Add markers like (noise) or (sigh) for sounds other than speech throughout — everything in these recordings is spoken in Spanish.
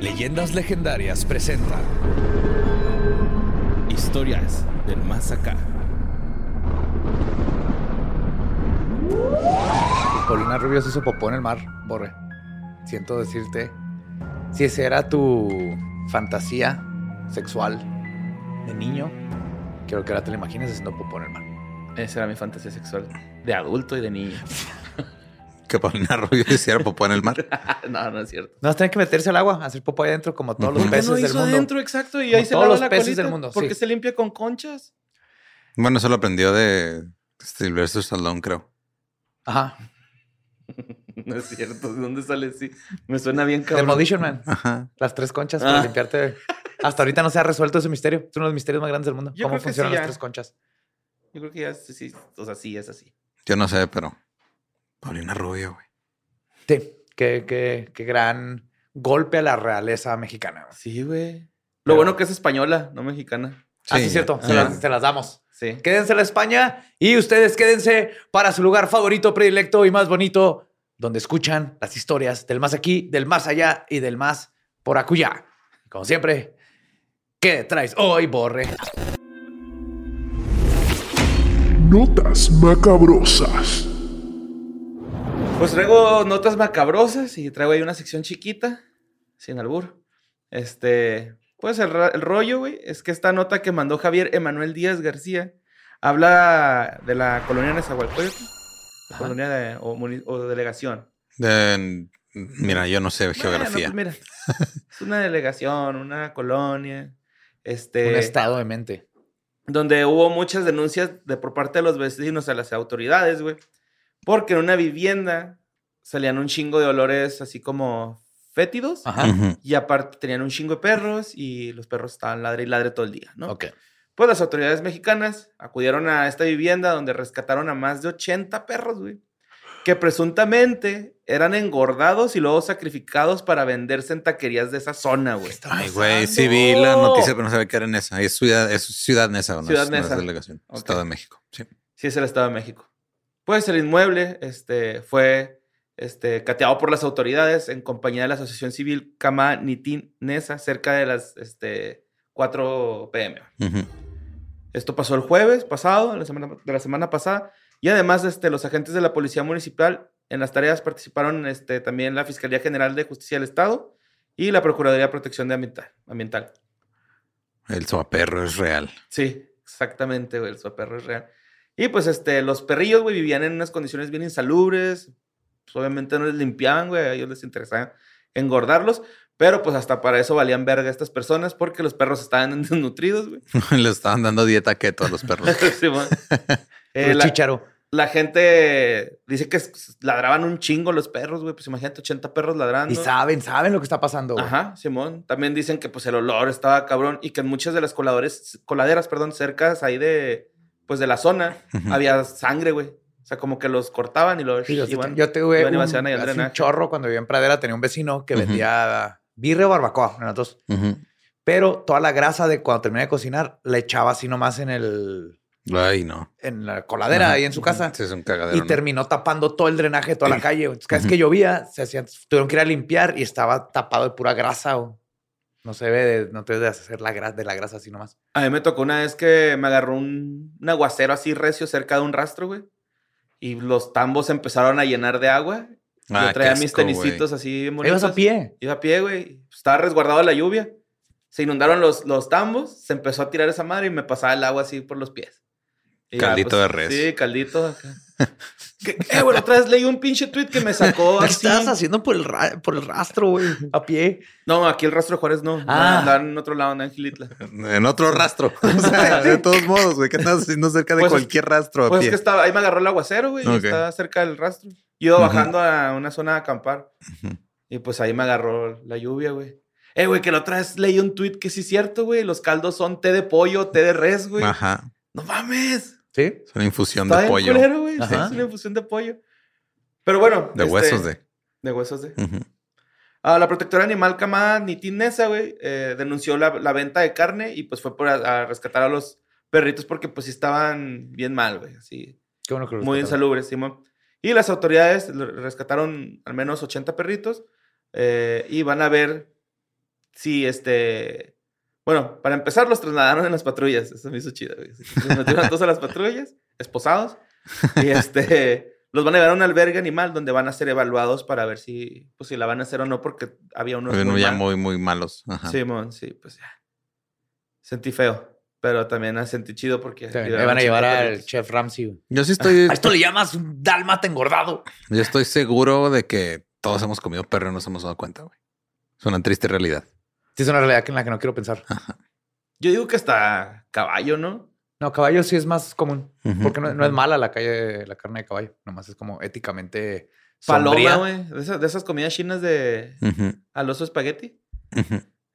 Leyendas legendarias presenta Historias del más acá. Paulina Rubio se hizo popó en el mar, Borre. Siento decirte, si esa era tu fantasía sexual de niño, quiero que ahora te lo imagines haciendo popó en el mar. Esa era mi fantasía sexual de adulto y de niño. (laughs) que Paulina Rubio hiciera popó en el mar. (laughs) no, no es cierto. No, tienen que meterse al agua, hacer popó ahí adentro como todos los peces no del hizo mundo. adentro, exacto, y Como ahí se todos lava los la peces colita, del mundo, Porque sí. se limpia con conchas. Bueno, eso lo aprendió de Sylvester Stallone, creo. Ajá. (laughs) No es cierto. ¿De dónde sale así? Me suena bien cabrón. Demolition Man. Ajá. Las tres conchas para Ah. limpiarte. Hasta ahorita no se ha resuelto ese misterio. Es uno de los misterios más grandes del mundo. Yo ¿Cómo funcionan sí, las ya. tres conchas? Yo creo que ya sí, sí, o sea, sí es así. Yo no sé, pero Paulina Rubio, güey. Sí. Qué, qué, qué gran golpe a la realeza mexicana. Sí, güey. Lo Pero- bueno que es española, no mexicana. ah, sí, Sí, es cierto. ya. Se, Ah. las, se las damos. Sí. Quédense en la España y ustedes quédense para su lugar favorito, predilecto y más bonito, donde escuchan las historias del más aquí, del más allá y del más por acullá. Como siempre, ¿qué traes hoy, Borre? Notas macabrosas. Pues traigo notas macabrosas y traigo ahí una sección chiquita, sin albur. Este, pues el, el rollo, güey, es que esta nota que mandó Javier Emanuel Díaz García habla de la colonia Nezahualcóyotl, la colonia de- o, o delegación. De- mira, yo no sé geografía. Pues mira, es una delegación, una colonia, este, Un estado de mente. donde hubo muchas denuncias de por parte de los vecinos a las autoridades, güey. Porque en una vivienda salían un chingo de olores así como fétidos. Ajá. Y aparte tenían un chingo de perros y los perros estaban ladre y ladre todo el día, ¿no? Ok. Pues las autoridades mexicanas acudieron a esta vivienda donde rescataron a más de 80 perros, güey. Que presuntamente eran engordados y luego sacrificados para venderse en taquerías de esa zona, güey. Ay, güey, sí vi la noticia, pero no sabía que era en esa. Es ciudad, es ciudad Nesa, ¿no? Ciudad es, no es Neza. delegación. Estado de México. Sí. Sí, es el Estado de México. Pues el inmueble este, fue este, cateado por las autoridades en compañía de la Asociación Civil Cama Nitin Nesa cerca de las este, 4 pm. Ujú. Esto pasó el jueves pasado, la semana, de la semana pasada, y además este, los agentes de la Policía Municipal en las tareas participaron este, también la Fiscalía General de Justicia del Estado y la Procuraduría de Protección de Ambiental. ambiental. El soaperro es real. Sí, exactamente, el perro es real. Y pues este, los perrillos, güey, vivían en unas condiciones bien insalubres. Pues, obviamente no les limpiaban, güey, a ellos les interesaba engordarlos, pero pues hasta para eso valían verga estas personas porque los perros estaban (laughs) desnutridos, güey. (laughs) Le estaban dando dieta keto a los perros. (laughs) Simón. Eh, Puro la, gente dice que ladraban un chingo los perros, güey. Pues imagínate 80 perros ladrando. Y saben, saben lo que está pasando. güey. Ajá, Simón. También dicen que pues el olor estaba cabrón y que en muchas de las coladores, coladeras, perdón, cercas ahí de, pues de la zona, había sangre, güey. O sea, como que los cortaban y los Sí, iban- yo tuve iban y un, hace un chorro cuando vivía en Pradera. Tenía un vecino que vendía birria o barbacoa, eran las dos. Ujú. Pero toda la grasa de cuando terminé de cocinar la echaba así nomás en el, Ay, no. en la coladera Ajá. ahí en su casa. Sí, es un cagadero. y ¿no? terminó tapando todo el drenaje de toda la calle. Entonces, cada vez que llovía, se hacían, tuvieron que ir a limpiar y estaba tapado de pura grasa. o No se ve, de- no te debes hacer la grasa, de la grasa así nomás. A mí me tocó una vez que me agarró un, un aguacero así recio cerca de un rastro, güey. Y los tambos empezaron a llenar de agua. Ah, Yo traía qué mis tenisitos así bien Ibas a pie. Iba a pie, güey. Estaba resguardado de la lluvia. Se inundaron los, los tambos, se empezó a tirar esa madre y me pasaba el agua así por los pies. Y ya, Caldito de res. Sí, caldito. acá. (laughs) Eh, bueno, otra vez leí un pinche tweet que me sacó (laughs) ¿Qué así. estabas haciendo por el, ra- por el rastro, güey? A pie. No, aquí el rastro de Juárez no. Ah. En otro lado, en Gilitla. En otro rastro. (laughs) O sea, de todos modos, güey. ¿Qué estás haciendo cerca de Pues, cualquier rastro a Pues es pie? que estaba, ahí me agarró el aguacero, güey. y Ok. Estaba cerca del rastro. Yo iba Ujú. bajando a una zona de acampar. Ujú. Y pues ahí me agarró la lluvia, güey. Eh, güey, que la otra vez leí un tweet que sí es cierto, güey. Los caldos son té de pollo, té de res, güey. Ajá. No mames. Sí. Es una infusión Está de pollo. culero, güey. Sí, es una infusión de pollo. Pero bueno. De este, huesos de. De huesos de. Ah, la protectora animal Camada Nitin Nessa, güey, eh, denunció la, la venta de carne y pues fue por a, a rescatar a los perritos porque pues sí estaban bien mal, güey. Así, Qué bueno que lo muy insalubres, Simón. Y las autoridades rescataron al menos 80 perritos eh, y van a ver si este... Bueno, para empezar los trasladaron en las patrullas. Eso me hizo chido, güey. Los metieron todos a las patrullas, esposados. Y este... Los van a llevar a un albergue animal donde van a ser evaluados para ver si, pues, si la van a hacer o no, porque había unos... Bueno, muy ya mal. muy, muy malos. Ajá. Simón, sí, pues ya. Sentí feo, pero también sentí chido porque... Sí, me van a llevar 80 al chef Ramsey. Yo sí estoy, A esto le llamas un dálmata engordado. yo estoy seguro de que todos hemos comido perro y no nos hemos dado cuenta, güey. Es una triste realidad. Sí, es una realidad que en la que no quiero pensar. Yo digo que hasta caballo, ¿no? No, caballo sí es más común. Porque no, no es mala la calle, la carne de caballo. Nomás es como éticamente Paloma, güey. De esas, de esas comidas chinas de al oso espagueti.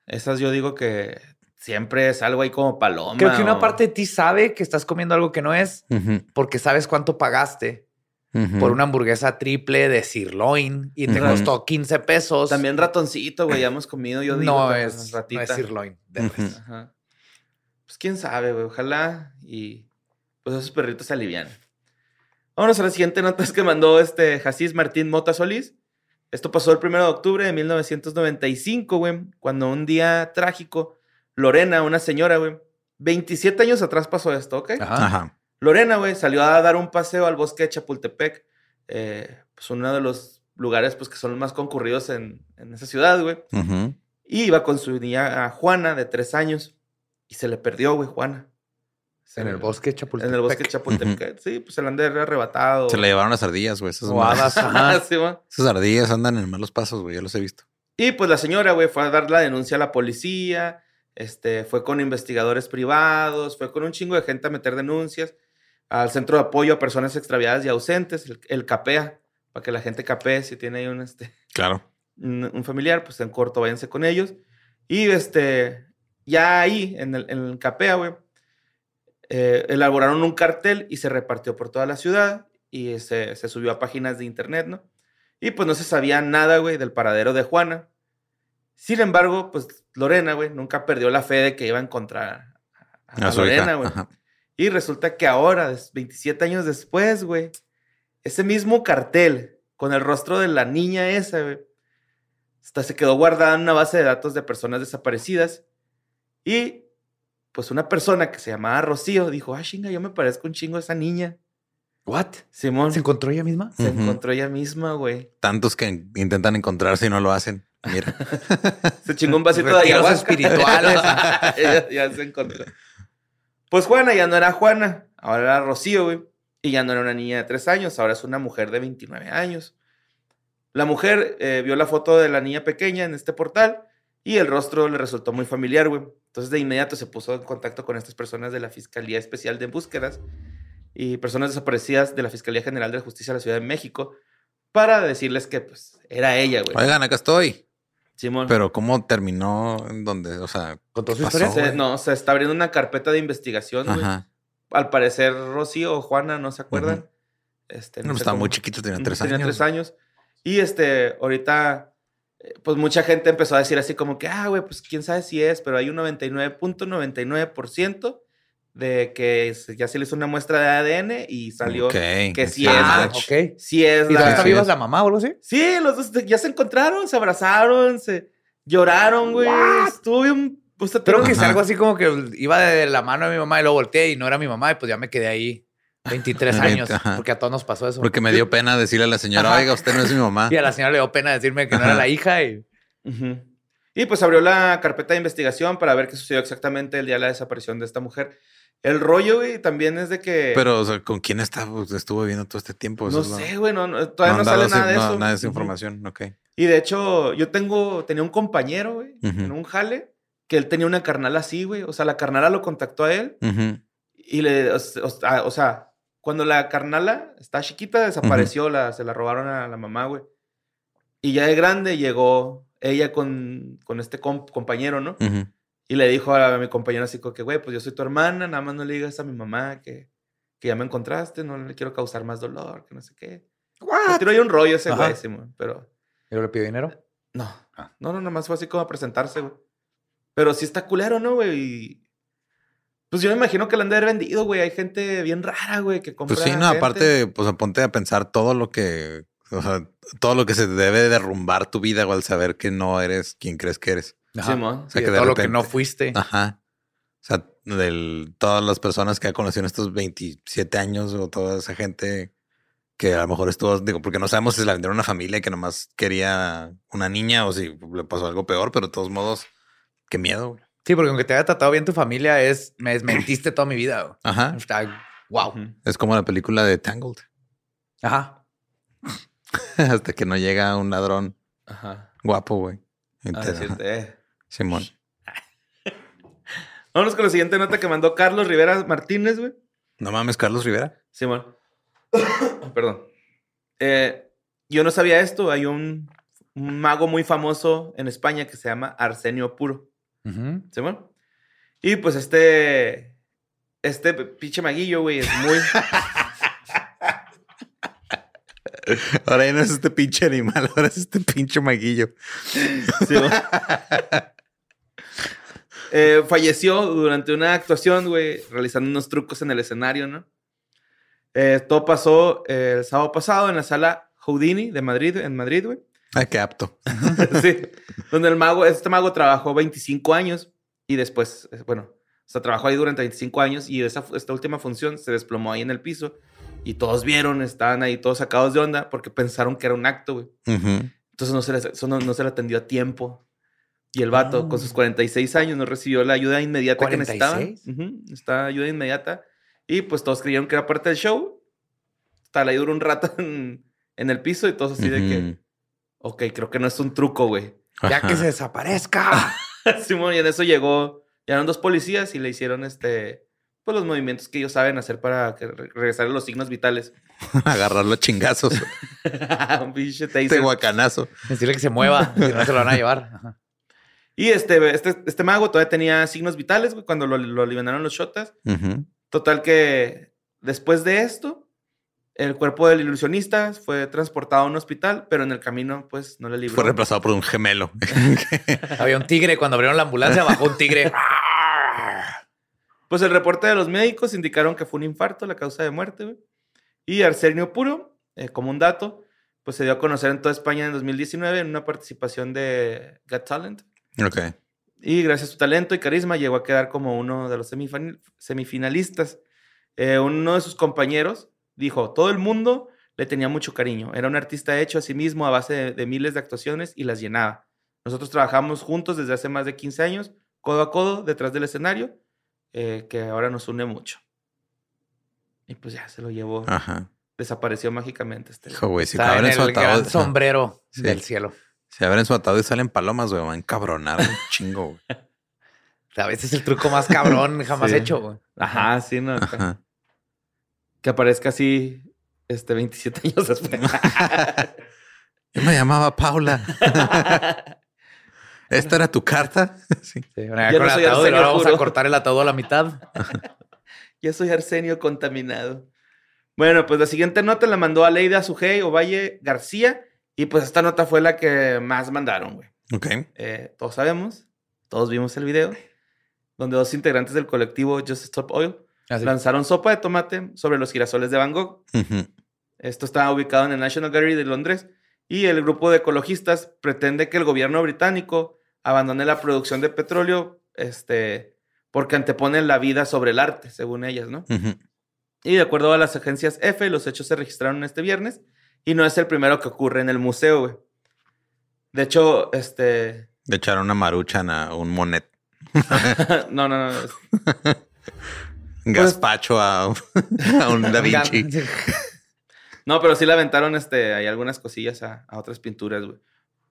Esas yo digo que siempre es algo ahí como paloma. Creo que una parte de ti sabe que estás comiendo algo que no es porque sabes cuánto pagaste por una hamburguesa triple de sirloin y te costó 15 pesos. También ratoncito, güey. Ya hemos comido, yo digo. no, es, no ratita. es sirloin. de res. Ajá. Pues quién sabe, güey. Ojalá y pues esos perritos se alivian. Vámonos a la siguiente nota (laughs) es que mandó este Jasís Martín Mota Solís. Esto pasó el 1 de octubre de 1995, güey, cuando un día trágico, Lorena, una señora, güey, 27 años atrás pasó esto, ¿ok? Ajá. Ajá. Lorena, güey, salió a dar un paseo al bosque de Chapultepec, eh, pues uno de los lugares pues, que son los más concurridos en, en esa ciudad, güey. Y iba con su niña Juana, de tres años, y se le perdió, güey, Juana. Se En le- el bosque de Chapultepec. En el bosque de Chapultepec. Sí, pues se le han de arrebatado. Se le llevaron las ardillas, güey. Esas, O hadas, (laughs) ajá. Sí, esas ardillas andan en malos pasos, güey. Yo los he visto. Y pues la señora, güey, fue a dar la denuncia a la policía, este, fue con investigadores privados, fue con un chingo de gente a meter denuncias al Centro de Apoyo a Personas Extraviadas y Ausentes, el, el CAPEA, para que la gente capee si tiene ahí un, este, Claro. un, un familiar, pues en corto váyanse con ellos. Y este, ya ahí, en el, en el CAPEA, güey, eh, elaboraron un cartel y se repartió por toda la ciudad y se, se subió a páginas de internet, ¿no? Y pues no se sabía nada, güey, del paradero de Juana. Sin embargo, pues Lorena, güey, nunca perdió la fe de que iba a encontrar a. Lorena, güey. Y resulta que ahora, des- 27 años después, güey, ese mismo cartel con el rostro de la niña esa, güey, hasta se quedó guardada en una base de datos de personas desaparecidas. Y pues una persona que se llamaba Rocío dijo, ah, chinga, yo me parezco un chingo a esa niña. ¿What? Simón ¿Se encontró ella misma? se encontró ella misma, güey. Tantos que intentan encontrarse y no lo hacen. Mira. (laughs) Se chingó un vasito de ayahuasca. espirituales. (laughs) ya, ya se encontró. Pues Juana ya no era Juana, ahora era Rocío, güey. Y ya no era una niña de tres años, ahora es una mujer de 29 años. La mujer eh, vio la foto de la niña pequeña en este portal y el rostro le resultó muy familiar, güey. Entonces de inmediato se puso en contacto con estas personas de la Fiscalía Especial de Búsquedas y personas desaparecidas de la Fiscalía General de Justicia de la Ciudad de México para decirles que pues era ella, güey. Oigan, acá estoy. Simón. Pero ¿cómo terminó en donde? O sea, ¿Con toda su historia? Se- no, se está abriendo una carpeta de investigación, ajá. Al parecer, Rocío o Juana no se acuerdan. Este, No, sé pues estaba cómo- muy chiquito, tenía tres tenía años. tres años. Y este, ahorita, eh, pues mucha gente empezó a decir así como que, ah, güey, pues quién sabe si es, pero hay un 99.99% de que ya se le hizo una muestra de ADN y salió que sí es, Ah, match. ok. sí es ¿Y la... está viva la mamá o algo así? Sí, los dos ya se encontraron, se abrazaron, se lloraron, güey. Estuvo bien... O sea, Creo pero- que es algo así como que iba de la mano de mi mamá y lo volteé y no era mi mamá y pues ya me quedé ahí 23 años Ajá. porque a todos nos pasó eso. Porque me dio pena decirle a la señora, Ajá. oiga, usted no es mi mamá. Y a la señora le dio pena decirme que no era la hija y... Y pues abrió la carpeta de investigación para ver qué sucedió exactamente el día de la desaparición de esta mujer. El rollo, güey, también es de que... Pero, o sea, ¿con quién estaba, estuvo viviendo todo este tiempo? Eso no es sé, güey, no, no, todavía no, sale nada de eso. Nada de esa información, ok. Y de hecho, yo tengo, tenía un compañero, güey, en un jale, que él tenía una carnal así, güey. O sea, la carnala lo contactó a él Ujú. y le, o, o- ah, o sea, cuando la carnala está chiquita, desapareció, la, se la robaron a la mamá, güey. Y ya de grande llegó ella con, con este comp- compañero, ¿no? Y le dijo a mi compañero así como que, güey, pues yo soy tu hermana, nada más no le digas a mi mamá que, que ya me encontraste, no le quiero causar más dolor, que no sé qué. Me tiró ahí un rollo ese güey, pero ¿Y le pidió dinero? no. Ah. No, no, nada más fue así como a presentarse, güey. Pero sí está culero, ¿no, güey? Y, Pues yo me imagino que la han de haber vendido, güey. Hay gente bien rara, güey, que compra. Pues sí, no, gente. aparte, pues ponte a pensar todo lo que, o sea, todo lo que se debe derrumbar tu vida o al saber que no eres quien crees que eres. Ajá. Simón. O sea, Y que de de todo lo que no fuiste. Ajá. O sea, del, todas las personas que ha conocido en estos 27 años o toda esa gente que a lo mejor estuvo, digo, porque no sabemos si se la vendieron a una familia que nomás quería una niña o si le pasó algo peor, pero de todos modos, qué miedo. güey. Sí, porque aunque te haya tratado bien tu familia, es me desmentiste toda mi vida. güey. Ajá. Está wow. Es como la película de Tangled. Ajá. (laughs) Hasta que no llega un ladrón Ajá. guapo, güey. Y Ah, sí. Simón. (laughs) Vámonos con la siguiente nota que mandó Carlos Rivera Martínez, güey. No mames, Carlos Rivera. Simón. (coughs) Perdón. Eh, yo no sabía esto. Hay un, un mago muy famoso en España que se llama Arsenio Puro. Simón. Y pues este. Este pinche maguillo, güey, es muy. (laughs) Ahora ya no es este pinche animal, ahora es este pinche maguillo. Simón. (laughs) Eh, falleció durante una actuación, güey, realizando unos trucos en el escenario, ¿no? Eh, todo pasó eh, el sábado pasado en la sala Houdini de Madrid, en Madrid, güey. Ay, qué apto. (laughs) sí, donde el mago, este mago trabajó 25 años y después, eh, bueno, o sea, trabajó ahí durante 25 años y esa, esta última función se desplomó ahí en el piso y todos vieron, estaban ahí todos sacados de onda porque pensaron que era un acto, güey. Ujú. Entonces no se, les- no, no se le atendió a tiempo. Y el vato, Ah. con sus 46 años, no recibió la ayuda inmediata que necesitaba. 46. Ujú, Esta ayuda inmediata. Y pues todos creyeron que era parte del show. Hasta ahí duró un rato (laughs) en, en el piso y todos así de que, ok, creo que no es un truco, güey. Ya Ajá. que se desaparezca. (laughs) Simón, y en eso llegó, llegaron dos policías y le hicieron este, pues los movimientos que ellos saben hacer para que re- regresar a los signos vitales. (laughs) Agarrarlo a chingazos. un pinche Este taser. guacanazo. Decirle que se mueva, si no se lo van a llevar. Ajá. Y este, este, este mago todavía tenía signos vitales, güey, cuando lo, lo liberaron los shotas. Total que después de esto, el cuerpo del ilusionista fue transportado a un hospital, pero en el camino, pues, no le libró. Fue reemplazado por un gemelo. (laughs) Había un tigre. Cuando abrieron la ambulancia, bajó un tigre. Pues el reporte de los médicos indicaron que fue un infarto la causa de muerte, güey. Y Arsenio Puro, eh, como un dato, pues se dio a conocer en toda España en 2019 en una participación de Got Talent. Ok. Y gracias a su talento y carisma llegó a quedar como uno de los semifinalistas. Eh, uno de sus compañeros dijo, todo el mundo le tenía mucho cariño. Era un artista hecho a sí mismo a base de, de miles de actuaciones y las llenaba. Nosotros trabajamos juntos desde hace más de 15 años, codo a codo, detrás del escenario, eh, que ahora nos une mucho. Y pues ya se lo llevó, Ajá. desapareció mágicamente. Este. Hijo, güey, si Está en el gran sombrero Sí. del cielo. Si abren su ataúd y salen palomas, güey, van a encabronar un chingo, güey. (laughs) A veces es el truco más cabrón (laughs) jamás Sí. hecho. güey. Ajá, sí, ¿no? Ajá. Que aparezca así este, 27 (laughs) años después. Yo me llamaba Paula. ¿Esta era tu carta? Sí. Sí, bueno, ya Ya con no el ataúd, ahora vamos a cortar el ataúd a la mitad. Ya soy Arsenio contaminado. Bueno, pues la siguiente nota la mandó a Leida Sujei Ovalle García. Y pues esta nota fue la que más mandaron, güey. Ok. Eh, todos sabemos, todos vimos el video. donde dos integrantes del colectivo Just Stop Oil Ah, lanzaron sopa de tomate sobre los girasoles de Van Gogh. Esto está ubicado en el National Gallery de Londres y el grupo de ecologistas pretende que el gobierno británico abandone la producción de petróleo este, porque antepone la vida sobre el arte, según ellas, ¿no? Y de acuerdo a las agencias F, los hechos se registraron este viernes y no es el primero que ocurre en el museo, güey. De hecho, este... Le echaron una maruchan a un monet. (laughs) no, no, no. es- Un gazpacho a, (laughs) a un Da Vinci. (laughs) No, pero sí le aventaron este, hay algunas cosillas a, a otras pinturas, güey.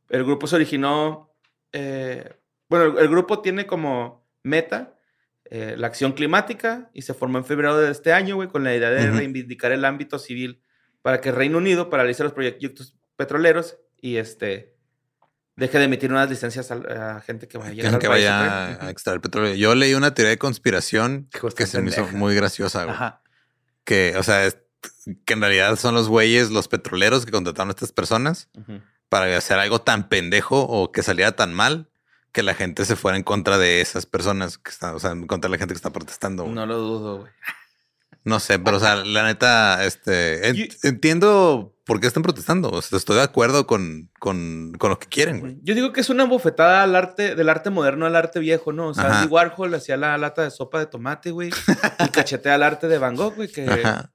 El grupo se originó. eh, bueno, el, el grupo tiene como meta eh, la acción climática y se formó en febrero de este año, güey, con la idea de reivindicar el ámbito civil para que el Reino Unido paralice los proyectos petroleros y este deje de emitir unas licencias a, a gente que vaya a llegar Que al país, vaya güey. a extraer petróleo. Yo leí una teoría de conspiración que se me hizo muy graciosa, güey. Ajá. Que, o sea, es- que en realidad son los güeyes, los petroleros que contrataron a estas personas para hacer algo tan pendejo o que saliera tan mal que la gente se fuera en contra de esas personas que están, o sea, en contra de la gente que está protestando. güey. No lo dudo, güey. No sé, pero o sea, la neta, este, en- Yo- entiendo por qué están protestando. O sea, estoy de acuerdo con, con, con lo que quieren, güey. Yo digo que es una bofetada al arte, del arte moderno al arte viejo, ¿no? O sea. Andy Warhol hacía la lata de sopa de tomate, güey, y cachetea al arte de Van Gogh, güey, que, Ajá.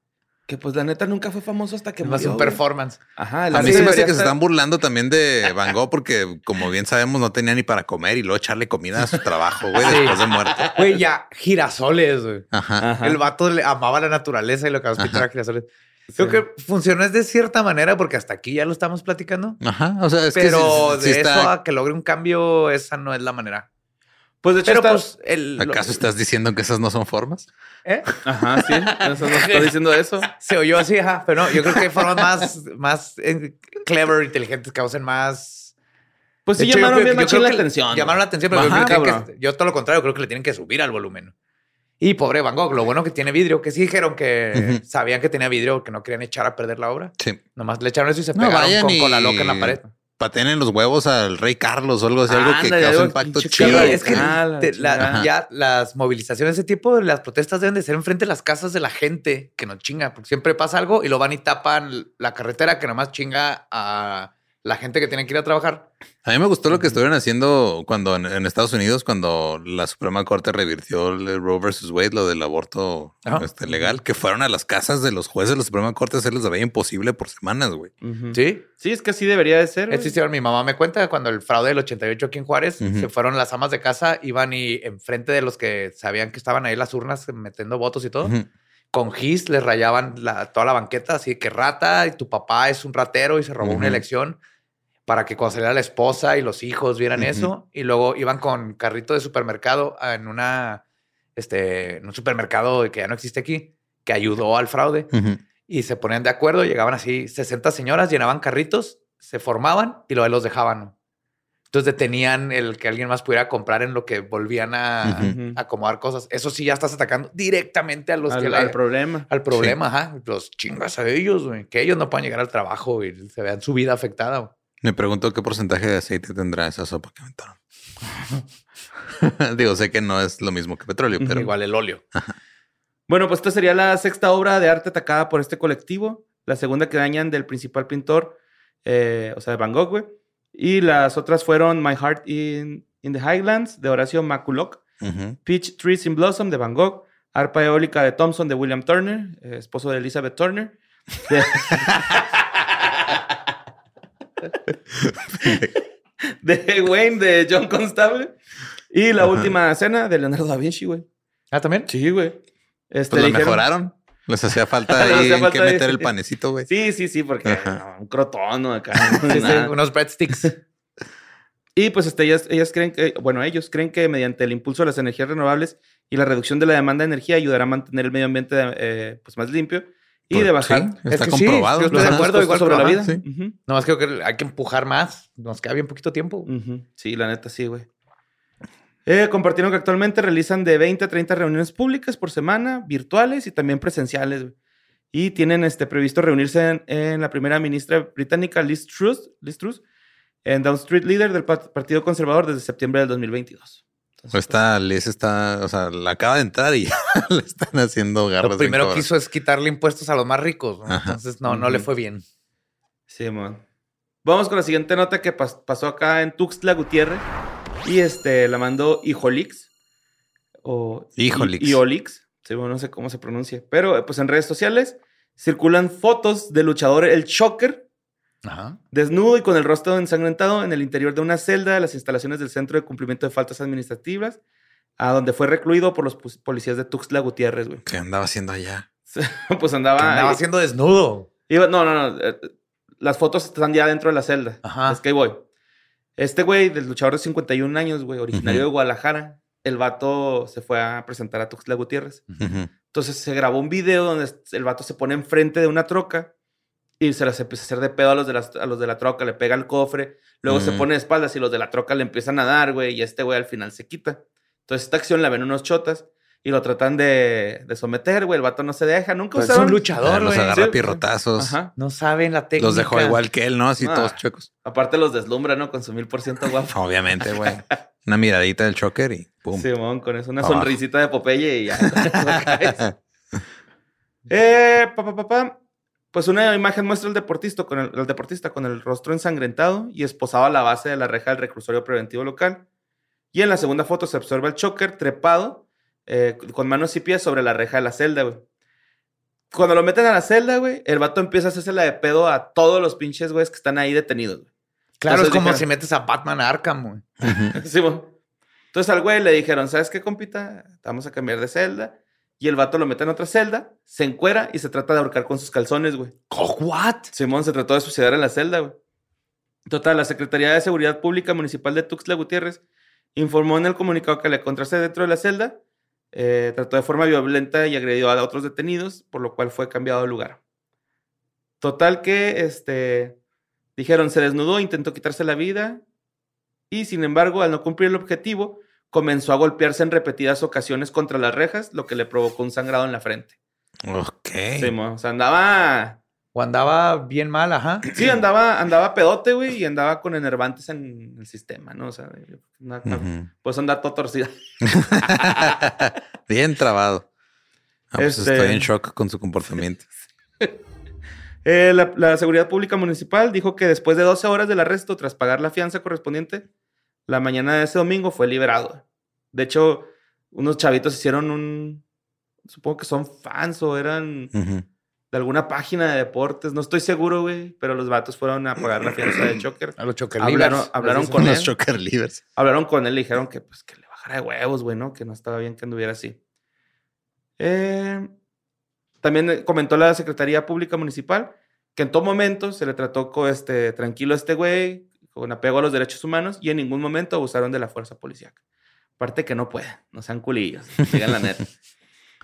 Que pues la neta nunca fue famoso hasta que Es más murió. un güey. performance. Ajá, A mí se me hace que se están burlando también de Van Gogh porque, como bien sabemos, no tenía ni para comer y luego echarle comida a su trabajo, güey, (laughs) Sí. después de muerto. Güey, ya, girasoles, güey. Ajá. Ajá. El vato le amaba la naturaleza y lo que vas a pintar Ajá. a girasoles. Creo que funcionó es de cierta manera porque hasta aquí ya lo estamos platicando. Ajá. O sea, es pero que sí- sí de está- eso a que logre un cambio, esa no es la manera. Pues de hecho, Pero está- pues, el, lo- ¿Acaso estás diciendo que esas no son formas? ¿eh? Ajá, sí, eso no estoy diciendo eso. se oyó así, ajá. Pero no, yo creo que hay formas más, más eh, clever, inteligentes, que causen más. Pues sí hecho, yo llamaron bien yo creo la que atención. Llamaron la atención, pero yo creo que- yo todo lo contrario, creo que le tienen que subir al volumen. Y pobre Van Gogh, lo bueno que tiene vidrio, que sí dijeron que sabían que tenía vidrio, que no querían echar a perder la obra. Sí. Nomás le echaron eso y se No, pegaron con, y- con la loca en la pared. Pateen en los huevos al rey Carlos o algo así, algo que algo impacto Sí, chido. Es que ah, la te- la- chingada. ya las movilizaciones de ese tipo, las protestas deben de ser enfrente de las casas de la gente que no chinga, porque siempre pasa algo y lo van y tapan la carretera que nomás chinga a la gente que tiene que ir a trabajar. A mí me gustó lo que estuvieron haciendo cuando en, en Estados Unidos, cuando la Suprema Corte revirtió el Roe versus Wade, lo del aborto este, legal, que fueron a las casas de los jueces de la Suprema Corte a hacerles la vida imposible por semanas, güey. Sí. Sí, es que así debería de ser. hicieron, mi mamá me cuenta cuando el fraude del 88 aquí en Juárez, se fueron las amas de casa, iban y enfrente de los que sabían que estaban ahí las urnas metiendo votos y todo. Con gis les rayaban la- toda la banqueta, así que rata y tu papá es un ratero y se robó una elección para que cuando saliera la esposa y los hijos vieran eso. Y luego iban con carrito de supermercado en una, este, en un supermercado que ya no existe aquí, que ayudó al fraude y se ponían de acuerdo. Llegaban así 60 señoras, llenaban carritos, se formaban y luego los dejaban. Entonces detenían el que alguien más pudiera comprar en lo que volvían a acomodar cosas. Eso sí, ya estás atacando directamente a los al, que la- al problema. al problema, ajá. Los chingas a ellos, güey. Que ellos no puedan llegar al trabajo y se vean su vida afectada. Me pregunto qué porcentaje de aceite tendrá esa sopa que aventaron. (laughs) Digo, sé que no es lo mismo que petróleo, pero Igual el óleo. Bueno, pues esta sería la sexta obra de arte atacada por este colectivo. La segunda que dañan del principal pintor, eh, o sea, de Van Gogh, güey. Y las otras fueron My Heart in, in the Highlands, de Horacio McCulloch. Ujú. Peach Trees in Blossom, de Van Gogh. Arpa eólica de Thompson, de William Turner, eh, esposo de Elizabeth Turner. De, (laughs) (laughs) (laughs) de Wayne, de John Constable. Y la Ajá. última cena de Leonardo da Vinci, güey. Ah, también. Sí, güey. Este, Pues dijeron- mejoraron. Les hacía (laughs) falta ahí hacía en falta que ahí, meter el panecito, güey. Sí, sí, sí, porque no, un crotono acá. (laughs) Sí, sí, nada. unos breadsticks. Y pues este, ellas, ellas creen que, bueno, ellos creen que mediante el impulso de las energías renovables y la reducción de la demanda de energía ayudará a mantener el medio ambiente eh, pues más limpio y de bajar sí, Es está que sí, comprobado. yo estoy de Ajá. acuerdo, costos igual sobre que- la ajá, vida. sí. Ujú, Nomás creo que hay que empujar más. Nos queda bien poquito tiempo. Sí, la neta, sí, güey. Eh, compartieron que actualmente realizan de 20 a 30 reuniones públicas por semana, virtuales y también presenciales. güey. Y tienen este, previsto reunirse en, en la primera ministra británica, Liz Truss, Liz Truss, en Down Street Leader del pa- Partido Conservador desde septiembre del 2022. O esta Liz está, o sea, la acaba de entrar y (laughs) ya le están haciendo garras. Lo primero que hizo es quitarle impuestos a los más ricos. ¿no? Entonces, no, no le fue bien. Sí, man. Vamos con la siguiente nota que pas- pasó acá en Tuxtla Gutiérrez. Y este, la mandó Hijolix. O Hijolix. Iolix. Sí, bueno, no sé cómo se pronuncia. Pero, pues en redes sociales circulan fotos del luchador El Shocker, Ajá. desnudo y con el rostro ensangrentado en el interior de una celda de las instalaciones del Centro de Cumplimiento de Faltas Administrativas, a donde fue recluido por los policías de Tuxtla Gutiérrez, güey. ¿Qué andaba haciendo allá? (laughs) pues andaba... Que andaba haciendo desnudo. Iba- no, no, no. eh, Las fotos están ya dentro de la celda. Ajá. Es que ahí voy. Este güey, del luchador de 51 años, güey, originario Ujú. de Guadalajara, el vato se fue a presentar a Tuxtla Gutiérrez. Ujú. Entonces se grabó un video donde el vato se pone enfrente de una troca y se las empieza a hacer de pedo a los de, las- a los de la troca, le pega el cofre, luego se Mm. pone de espaldas y los de la troca le empiezan a dar, güey, y este güey al final se quita. Entonces esta acción la ven unos chotas y lo tratan de, de someter, güey, el vato no se deja, nunca Pues es usaron... un Ah, luchador, los güey. agarra Sí. pirrotazos. Ajá. No saben la técnica. Los dejó igual que él, ¿no? Así Ah. todos chuecos. Aparte los deslumbra, ¿no? Con su mil por ciento guapo. (laughs) Obviamente, güey. (laughs) Una miradita del choker y pum. Simón, con eso, una Abajo. sonrisita de Popeye y ya. (laughs) eh, pa, pa, pa, pa. Pues una imagen muestra al deportista, con el, al deportista con el rostro ensangrentado y esposado a la base de la reja del reclusorio preventivo local. Y en la segunda foto se observa el choker trepado eh, con manos y pies sobre la reja de la celda, güey. Cuando lo meten a la celda, güey, el vato empieza a hacerse la de pedo a todos los pinches güeyes que están ahí detenidos, güey. Claro, Entonces es como dijeron- si metes a Batman a Arkham, güey. (laughs) Sí, bueno. Entonces al güey le dijeron, ¿sabes qué, compita? Vamos a cambiar de celda. Y el vato lo mete en otra celda, se encuera y se trata de ahorcar con sus calzones, güey. ¿What? Simón se trató de suicidar en la celda, güey. Total, la Secretaría de Seguridad Pública Municipal de Tuxtla Gutiérrez informó en el comunicado que le encontrarse dentro de la celda, eh, trató de forma violenta y agredió a otros detenidos, por lo cual fue cambiado de lugar. Total que, este, dijeron, se desnudó, intentó quitarse la vida y, sin embargo, al no cumplir el objetivo, comenzó a golpearse en repetidas ocasiones contra las rejas, lo que le provocó un sangrado en la frente. Ok. Simón, o sea, andaba... O andaba bien mal, ajá. Sí, andaba, andaba pedote, güey, y andaba con enervantes en el sistema, ¿no? O sea, una- pues andaba todo torcido. (laughs) Bien trabado. Ah, pues Este- estoy en shock con su comportamiento. (laughs) Eh, la, la Seguridad Pública Municipal dijo que después de 12 horas del arresto, tras pagar la fianza correspondiente, la mañana de ese domingo fue liberado. De hecho, unos chavitos hicieron un... Supongo que son fans o eran de alguna página de deportes. No estoy seguro, güey, pero los vatos fueron a pagar la fianza de (clears throat) Choker. A los choker Hablaron- hablaron con Los él. choker livers. Hablaron con él y le dijeron que, pues, que le bajara de huevos, güey, ¿no? Que no estaba bien que anduviera así. Eh, también comentó la Secretaría Pública Municipal que en todo momento se le trató con este, tranquilo a este güey, con apego a los derechos humanos y en ningún momento abusaron de la fuerza policial. Aparte que no pueden, no sean culillos, digan la neta. (laughs)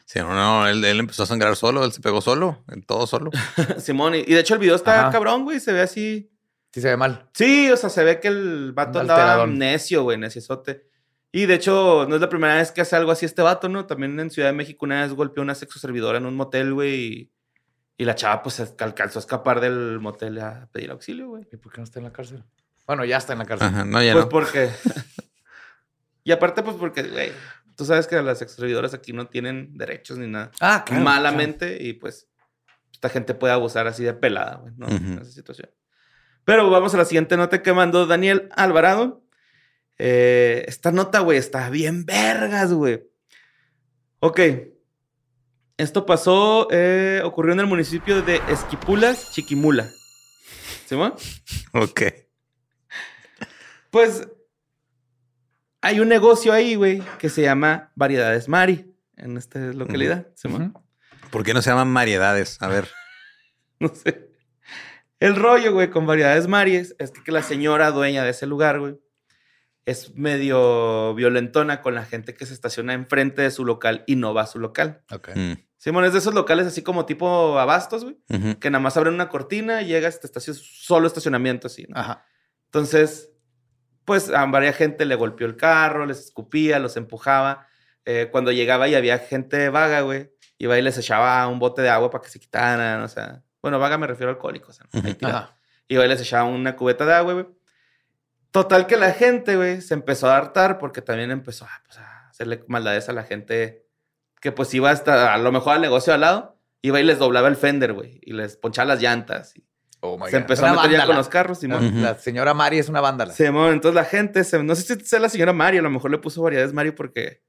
Sí, no, no, él, él empezó a sangrar solo, él se pegó solo, en todo solo. (laughs) Simón, y, y de hecho el video está Ajá. cabrón, güey, se ve así. Sí se ve mal. Sí, o sea, se ve que el vato Un andaba alteradón. necio, güey, neciesote. Y de hecho, no es la primera vez que hace algo así este vato, ¿no? También en Ciudad de México una vez golpeó a una sexo servidora en un motel, güey, y, y la chava pues se alcanzó a escapar del motel a pedir auxilio, güey. ¿Y por qué no está en la cárcel? Bueno, ya está en la cárcel. Ajá, no, ya Pues no. porque... (laughs) y aparte, pues porque, güey, tú sabes que las sexo servidoras aquí no tienen derechos ni nada. Ah, claro. malamente y pues esta gente puede abusar así de pelada, güey, ¿no? En Ujú. esa situación. Pero vamos a la siguiente nota que mandó Daniel Alvarado. Eh, esta nota, güey, está bien vergas, güey. Ok. Esto pasó, eh, ocurrió en el municipio de Esquipulas, Chiquimula. ¿Sí, mo? Ok. Pues hay un negocio ahí, güey, que se llama Variedades Mari en esta localidad. Ujú. ¿Por qué no se llaman variedades? A ver. (laughs) No sé. El rollo, güey, con variedades Maries es que, que la señora dueña de ese lugar, güey, es medio violentona con la gente que se estaciona enfrente de su local y no va a su local. Ok. Mm, Simón es de esos locales así como tipo abastos, güey, que nada más abren una cortina y llegas, te estacionas solo estacionamiento así. ¿no? Ajá. Entonces, pues a varias gente le golpeó el carro, les escupía, los empujaba. Eh, cuando llegaba y había gente vaga, güey, iba y les echaba un bote de agua para que se quitaran, o sea, bueno, vaga me refiero a alcohólicos, o sea. Ajá. Iba y les echaba una cubeta de agua, güey. Total que la gente, güey, se empezó a hartar porque también empezó a, pues, a hacerle maldades a la gente que pues iba hasta a lo mejor al negocio al lado, iba y les doblaba el fender, güey, y les ponchaba las llantas. y Oh my se God. empezó a meter ya con los carros, Simón. La señora Mari es una vándala. Simón, entonces la gente, se, no sé si sea la señora Mari, a lo mejor le puso variedades Mari porque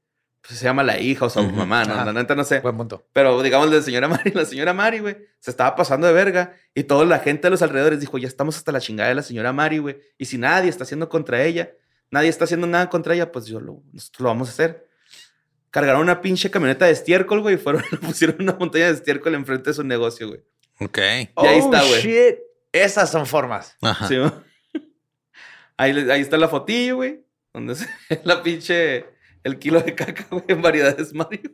pues, se llama la hija o su mamá, no, la sé. Buen punto. Pero digamos de señora Mari, la señora Mari, güey, se estaba pasando de verga y toda la gente de los alrededores dijo, ya estamos hasta la chingada de la señora Mari, güey. Y si nadie está haciendo contra ella, nadie está haciendo nada contra ella, pues yo lo, nosotros lo vamos a hacer. Cargaron una pinche camioneta de estiércol, güey, y fueron, (laughs) le pusieron una montaña de estiércol enfrente de su negocio, güey. Ok. Y ahí está, güey. Oh, shit. Esas son formas. Ajá. Sí, (laughs) ahí, ahí está la fotillo, güey, donde se ve la pinche, el kilo de caca, güey, en variedades Mario.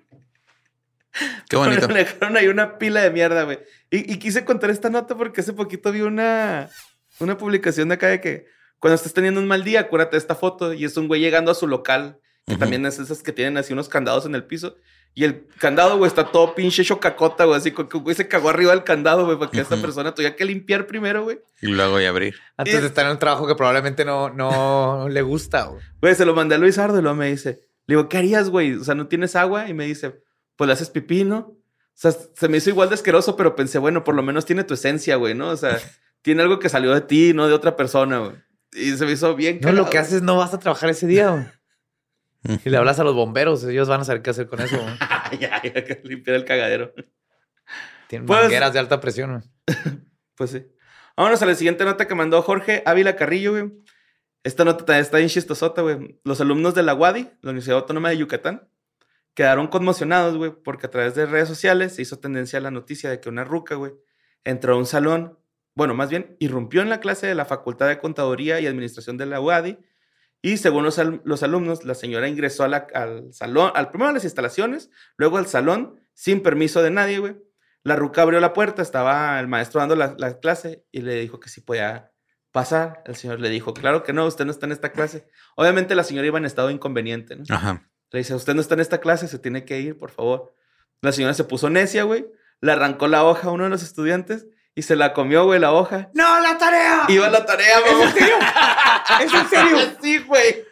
Qué bonito. Le (laughs) dejaron ahí una pila de mierda, güey. Y, y quise contar esta nota porque hace poquito vi una, una publicación de acá de que cuando estés teniendo un mal día, acuérdate de esta foto. Y es un güey llegando a su local, que también es esas que tienen así unos candados en el piso. Y el candado, güey, está todo pinche chocacota, güey. Así que güey se cagó arriba del candado, güey, para que esta persona tuviera que limpiar primero, güey. Y luego y abrir. Antes Y- de estar en un trabajo que probablemente no, no (laughs) le gusta. güey. Güey, se lo mandé a Luis Ardo y luego me dice, le digo, ¿qué harías, güey? O sea, ¿no tienes agua? Y me dice, pues le haces pipí, ¿no? O sea, se me hizo igual de asqueroso, pero pensé, bueno, por lo menos tiene tu esencia, güey, ¿no? O sea, (laughs) tiene algo que salió de ti, no de otra persona, güey. Y se me hizo bien No, lo que haces no vas a trabajar ese día. güey. Y le hablas a los bomberos, ellos van a saber qué hacer con eso. (laughs) ya, ya, limpiar el cagadero. Tienen Pues- mangueras de alta presión. (laughs) Pues sí. Vámonos a la siguiente nota que mandó Jorge Ávila Carrillo, güey. Esta nota también está bien chistosota, güey. Los alumnos de la UADI, la Universidad Autónoma de Yucatán, quedaron conmocionados, güey, porque a través de redes sociales se hizo tendencia la noticia de que una ruca, güey, entró a un salón, bueno, más bien, irrumpió en la clase de la Facultad de Contaduría y Administración de la UADI y según los, al- los alumnos, la señora ingresó a la- al salón, al primero a las instalaciones, luego al salón, sin permiso de nadie, güey. La ruca abrió la puerta, estaba el maestro dando la, la clase y le dijo que sí podía pasar. El señor le dijo, claro que no, usted no está en esta clase. Obviamente la señora iba en estado inconveniente, ¿no? Ajá. Le dice, usted no está en esta clase, se tiene que ir, por favor. La señora se puso necia, güey. Le arrancó la hoja a uno de los estudiantes y se la comió, güey, la hoja. ¡No, la tarea! Iba a la tarea, mamá. en serio? ¿Es en serio? (laughs) Sí, güey.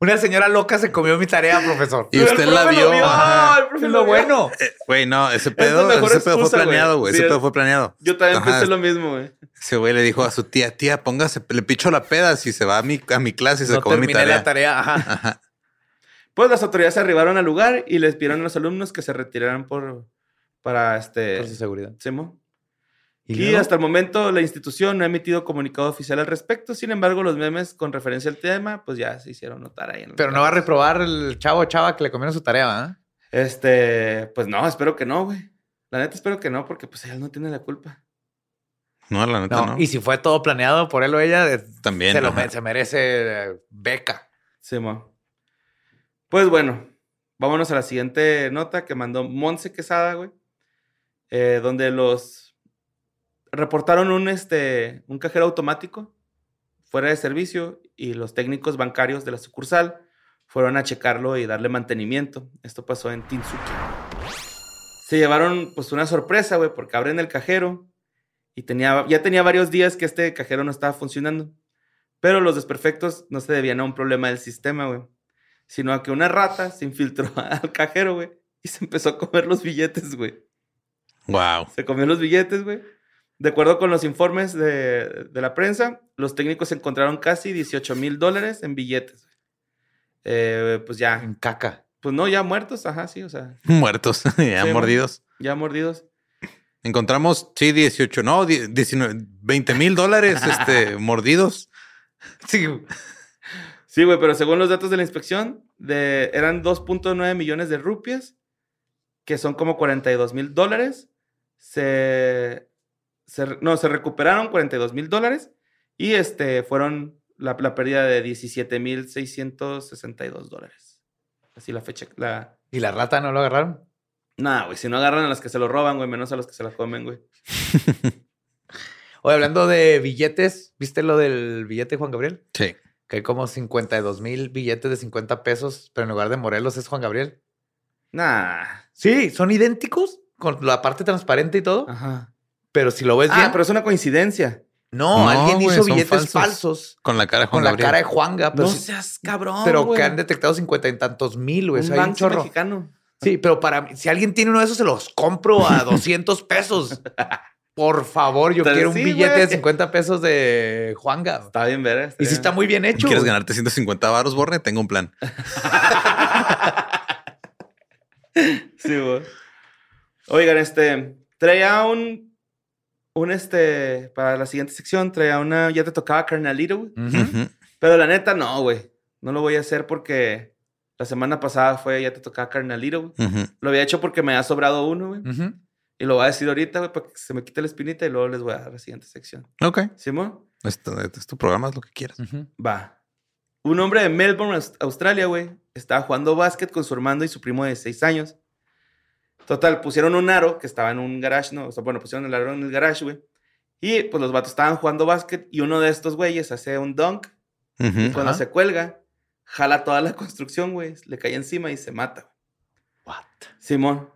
Una señora loca se comió mi tarea, profesor. Y Pero usted la vio. vio. ajá. el Es lo bueno. Eh, Güey, no, ese pedo, ese pedo fue excusa, planeado, güey. Sí, ese es- pedo fue planeado. Yo también Ajá. pensé lo mismo, güey. Ese güey le dijo a su tía, tía, póngase, le picho la peda si se va a mi, a mi clase y se No come mi terminé tarea. la tarea. Ajá. Ajá. Pues las autoridades arribaron al lugar y les pidieron a los alumnos que se retiraran por para este Por su seguridad. Simo. Y, hasta el momento la institución no ha emitido comunicado oficial al respecto. Sin embargo, los memes con referencia al tema, pues ya se hicieron notar ahí. En Pero no va a reprobar el chavo o chava que le comieron su tarea, ¿verdad? Este, pues no, espero que no, güey. La neta espero que no, porque pues él no tiene la culpa. No, la neta No. no. Y si fue todo planeado por él o ella, eh, También. se, lo se merece eh, beca. Simo. Pues bueno, vámonos a la siguiente nota que mandó Monse Quesada, güey. eh, donde los reportaron un, este, un cajero automático fuera de servicio y los técnicos bancarios de la sucursal fueron a checarlo y darle mantenimiento. Esto pasó en Tinsuki. Se llevaron pues una sorpresa, güey, porque abren el cajero y tenía, ya tenía varios días que este cajero no estaba funcionando. Pero los desperfectos no se debían a un problema del sistema, güey. Sino a que una rata se infiltró (laughs) al cajero, güey. Y se empezó a comer los billetes, güey. Wow. Se comió los billetes, güey. De acuerdo con los informes de, de la prensa, los técnicos encontraron casi 18 mil dólares en billetes. Eh, pues ya, En caca. pues no, ya muertos, ajá, sí, o sea, (laughs) Muertos, (laughs) ya Sí, mordidos. ya mordidos. Encontramos, sí, 18, no, 10, 19, 20 mil dólares (laughs) este, mordidos. Sí. Sí, güey, pero según los datos de la inspección, de, eran 2.9 millones de rupias, que son como 42 mil dólares. Se, se- no, se recuperaron 42 mil dólares y este, fueron la, la pérdida de 17 mil 662 dólares. Así la fecha. La... ¿Y la rata no lo agarraron? Nah, güey, si no agarran a las que se lo roban, güey, menos a los que se la comen, güey. (laughs) Oye, hablando de billetes, ¿viste lo del billete de Juan Gabriel? Sí. Que hay como 52 mil billetes de 50 pesos, pero en lugar de Morelos es Juan Gabriel. Nah. Sí, son idénticos con la parte transparente y todo, Ajá. Pero si lo ves Ah, bien, pero es una coincidencia. No, No, alguien hizo billetes falsos. falsos. Con la cara de Juan con la cara de Juanga, pero, no sí- seas cabrón, pero que han detectado cincuenta y tantos mil, güey. un O sea, un chorro. mexicano. Sí, pero para mí, si alguien tiene uno de esos, se los compro a (laughs) 200 pesos. Por favor, yo quiero un sí, billete de 50 pesos de Juanga. Está bien ver. Y si está muy bien hecho. ¿Quieres ganarte 150 varos, Borne? Tengo un plan. (laughs) (laughs) Sí, güey. Oigan, este, traía un, un, este, para la siguiente sección, traía una, ya te tocaba carnalito, güey. Ujú. Ujú. Pero la neta, no, güey. No lo voy a hacer porque la semana pasada fue, ya te tocaba carnalito, güey. Ujú. Lo había hecho porque me ha sobrado uno, güey. Ujú. Y lo voy a decir ahorita, güey, para que se me quite la espinita y luego les voy a dar la siguiente sección. Ok. ¿Simón? Esto, este es tu programa, es lo que quieras. Va. Un hombre de Melbourne, Aus- Australia, güey, estaba jugando básquet con su hermano y su primo de seis años. Total, pusieron un aro que estaba en un garage, ¿no? O sea, bueno, pusieron el aro en el garage, güey. Y pues los vatos estaban jugando básquet y uno de estos güeyes hace un dunk. Ujú. Y cuando se cuelga, jala toda la construcción, güey. Le cae encima y se mata. What? Simón.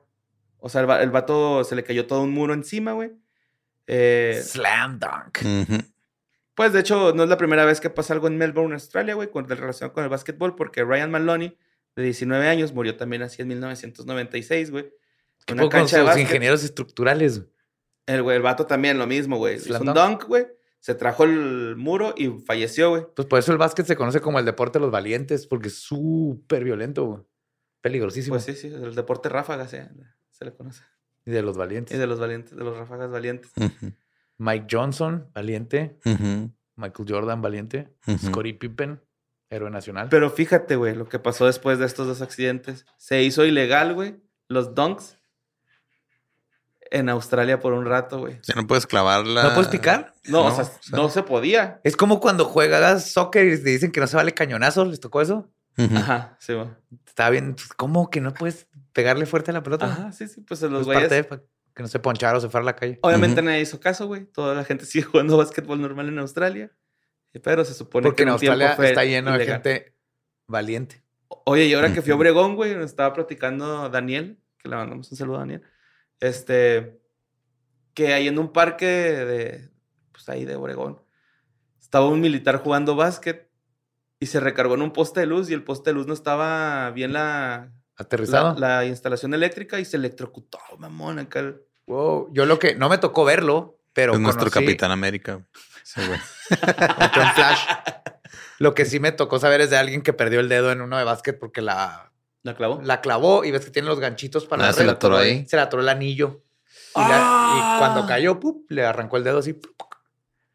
O sea, el, el vato se le cayó todo un muro encima, güey. Eh, Slam dunk. Pues de hecho, no es la primera vez que pasa algo en Melbourne, Australia, güey, con relación con el básquetbol, porque Ryan Maloney, de 19 años, murió también así en 1996, güey. ¿Qué una poco con cancha de sus básquet. ingenieros estructurales? güey? El güey, el vato también lo mismo, güey. Hizo Slam un dunk. güey. Se trajo el muro y falleció, güey. Pues por eso el básquet se conoce como el deporte de los valientes, porque es súper violento, güey. peligrosísimo. Pues sí, sí, el deporte ráfaga se, se le conoce. Y de los Y valientes. de los valientes, de los ráfagas valientes. Mike Johnson, valiente. Michael Jordan, valiente. Scottie Pippen, héroe nacional. Pero fíjate, güey, lo que pasó después de estos dos accidentes. Se hizo ilegal, güey, los dunks en Australia por un rato, güey. Ya no puedes clavarla. ¿No puedes picar? No, o sea, o sea. no se podía. Es como cuando juegas soccer y te dicen que no se vale cañonazos. ¿Les tocó eso? Ajá, sí, güey. Está bien. pues, ¿Cómo que no puedes pegarle fuerte a la pelota? Ajá, sí, sí, pues los Pues güeyes. pa- que no se ponchara o se fuera a la calle. Obviamente nadie hizo caso, güey. Toda la gente (laughs) sigue jugando básquetbol normal en Australia. Pero se supone Porque que en Australia fue está lleno de gente valiente. Oye, y ahora que fui a. Obregón, güey, nos estaba platicando Daniel, que le mandamos un saludo a Daniel. Este, que ahí en un parque de, pues ahí de Obregón, estaba un militar jugando básquet y se recargó en un poste de luz y el poste de luz no estaba bien la, Aterrizado. la, la instalación eléctrica y se electrocutó, mamón, acá. el- Wow. Yo lo que no me tocó verlo, pero es nuestro conocí- Capitán América. Sí, güey. (laughs) flash. Lo que sí me tocó saber es de alguien que perdió el dedo en uno de básquet porque la, ¿La clavó? la clavó y ves que tiene los ganchitos para Ah, la se la atoró ahí. Se la atoró el anillo. Y, la- ¡Ah! y cuando cayó, ¡pup! le arrancó el dedo así.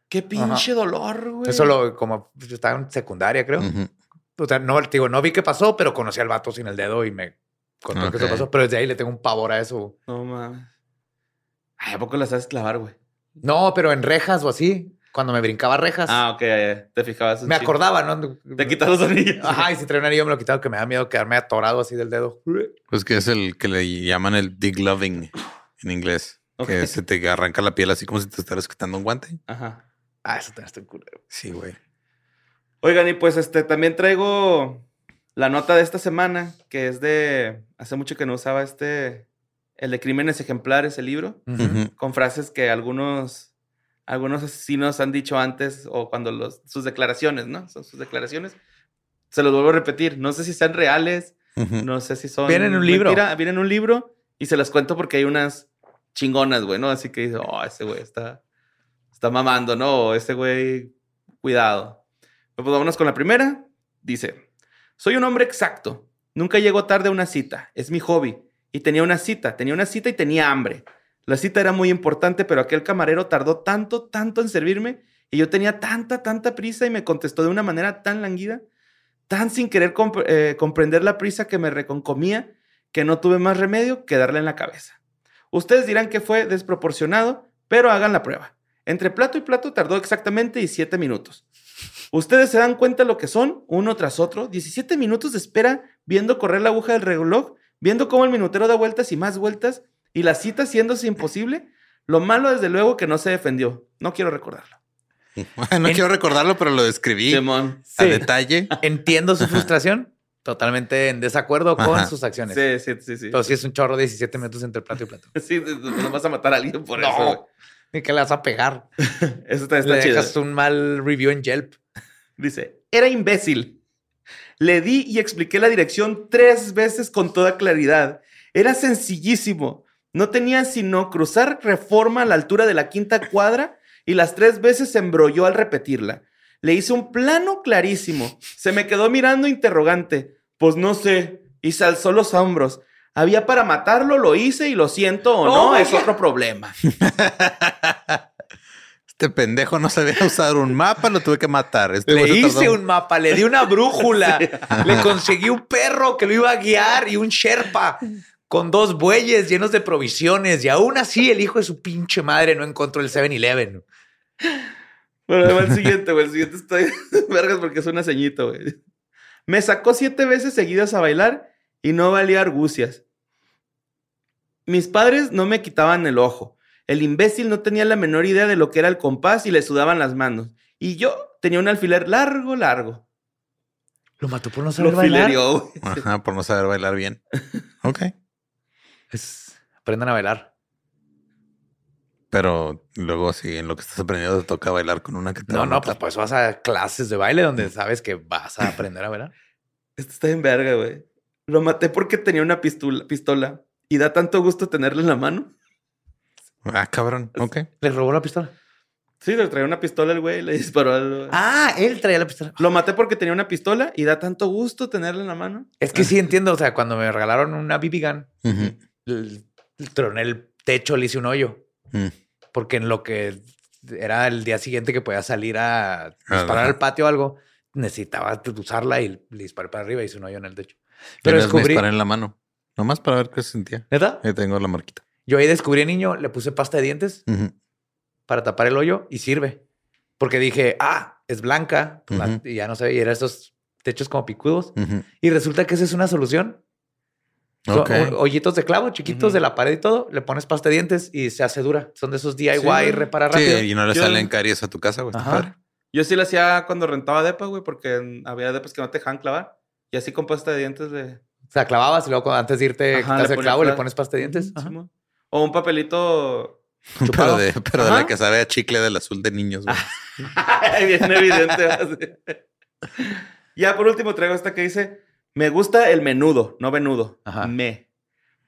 ¡Qué pinche dolor, güey! Eso lo, como pues, yo estaba en secundaria, creo. O sea, no, digo, no vi qué pasó, pero conocí al vato sin el dedo y me contó que eso pasó. Pero desde ahí le tengo un pavor a eso. No mames. ¿a poco la sabes clavar, güey? No, pero en rejas o así, cuando me brincaba rejas, Ah, ok, te fijabas. un me acordaba, ¿no? Te quitas los anillos. Ajá, y si traía un anillo me lo quitaba que me da miedo quedarme atorado así del dedo. Pues que es el que le llaman el degloving en inglés. Que se te arranca la piel así como si te estuvieras quitando un guante. Ajá. Ah, eso también está en culero. Sí, güey. Oigan, y pues este también traigo la nota de esta semana, que es de. Hace mucho que no usaba este. El de Crímenes Ejemplares, el libro, con frases que algunos. Algunos asesinos han dicho antes o cuando los, sus declaraciones, ¿no? Son sus declaraciones. Se los vuelvo a repetir. No sé si sean reales, Ujú. no sé si son. Vienen en un libro. mentira, Vienen en un libro y se las cuento porque hay unas chingonas, güey, ¿no? Así que dice, oh, ese güey está, está mamando, ¿no? O ese güey, cuidado. Pues vámonos con la primera. Dice, soy un hombre exacto. Nunca llego tarde a una cita. Es mi hobby. Y tenía una cita, tenía una cita y tenía hambre. La cita era muy importante, pero aquel camarero tardó tanto, tanto en servirme y yo tenía tanta, tanta prisa y me contestó de una manera tan languida, tan sin querer eh, comprender la prisa que me reconcomía, que no tuve más remedio que darle en la cabeza. Ustedes dirán que fue desproporcionado, pero hagan la prueba. Entre plato y plato tardó exactamente 17 minutos. Ustedes se dan cuenta lo que son, uno tras otro, 17 minutos de espera viendo correr la aguja del reloj, viendo cómo el minutero da vueltas y más vueltas, y la cita haciéndose imposible. Lo malo, desde luego, que no se defendió. No quiero recordarlo. (laughs) no En- quiero recordarlo, pero lo describí Simón. a Sí. detalle. Entiendo su frustración. Totalmente en desacuerdo con Ajá. sus acciones. Sí, sí, sí, sí. Pero sí es un chorro 17 minutos entre plato y plato. (laughs) Sí, no vas a matar a alguien por No. eso. ¿Y qué le vas a pegar? (laughs) Eso está, Le está chido. dejas un mal review en Yelp. Dice, era imbécil. Le di y expliqué la dirección tres veces con toda claridad. Era sencillísimo. No tenía sino cruzar reforma a la altura de la quinta cuadra y las tres veces se embrolló al repetirla. Le hice un plano clarísimo. Se me quedó mirando interrogante. Pues no sé. Y se alzó los hombros. Había para matarlo, lo hice y lo siento o no, Oh, es otro problema. (laughs) Este pendejo no sabía usar un mapa, lo tuve que matar. Este Le hice tardó- un mapa, le di una (laughs) brújula, le conseguí un perro que lo iba a guiar y un sherpa con dos bueyes llenos de provisiones. Y aún así, el hijo de su pinche madre no encontró el 7-Eleven. Bueno, el siguiente, güey. El siguiente está (laughs) vergas porque es una ceñito, güey. Me sacó siete veces seguidas a bailar y no valía argucias. Mis padres no me quitaban el ojo. El imbécil no tenía la menor idea de lo que era el compás y le sudaban las manos. Y yo tenía un alfiler largo, largo. Lo mató por no Lo saber bailar. filerió, güey. Ajá, por no saber bailar bien. Ok. Es- aprendan a bailar. Pero luego, si en lo que estás aprendiendo te toca bailar con una que te va No, a no, pues por eso vas a clases de baile donde sabes que vas a aprender a bailar. (laughs) Este está en verga, güey. Lo maté porque tenía una pistola, pistola. Y da tanto gusto tenerla en la mano. Ah, cabrón. Ok. Le robó la pistola. Sí, le traía una pistola al güey y le disparó al... Ah, él traía la pistola. Lo maté porque tenía una pistola y da tanto gusto tenerla en la mano. Es que sí entiendo. O sea, cuando me regalaron una BB gun, el, el troné el techo, le hice un hoyo. Mm. Porque en lo que era el día siguiente que podía salir a disparar Ajá. al patio o algo, necesitaba usarla y le disparé para arriba y hice un hoyo en el techo. Pero me descubrí. disparé en la mano. Nomás para ver qué se sentía. ¿Neta? Ahí tengo la marquita. Yo ahí descubrí niño, le puse pasta de dientes para tapar el hoyo y sirve. Porque dije, ah, es blanca la- Ujú. y ya no se ve. Y eran estos techos como picudos. Y resulta que esa es una solución. Son Ok. ho- hoyitos de clavo chiquitos de la pared y todo. Le pones pasta de dientes y se hace dura. Son de esos DIY Sí, repara Sí, rápido. y no le salen caries a tu casa, güey. Yo sí lo hacía cuando rentaba depa, güey, porque había depas que no te dejaban clavar. Y así con pasta de dientes de... O sea, clavabas y luego antes de irte Ajá, quitas el clavo y le pones pasta de dientes. Ajá. O un papelito... (laughs) Pero de, pero de la que sabe a chicle del azul de niños, güey. (laughs) Bien evidente. (laughs) ya por último traigo esta que dice... Me gusta el menudo, no venudo. Ajá. Me.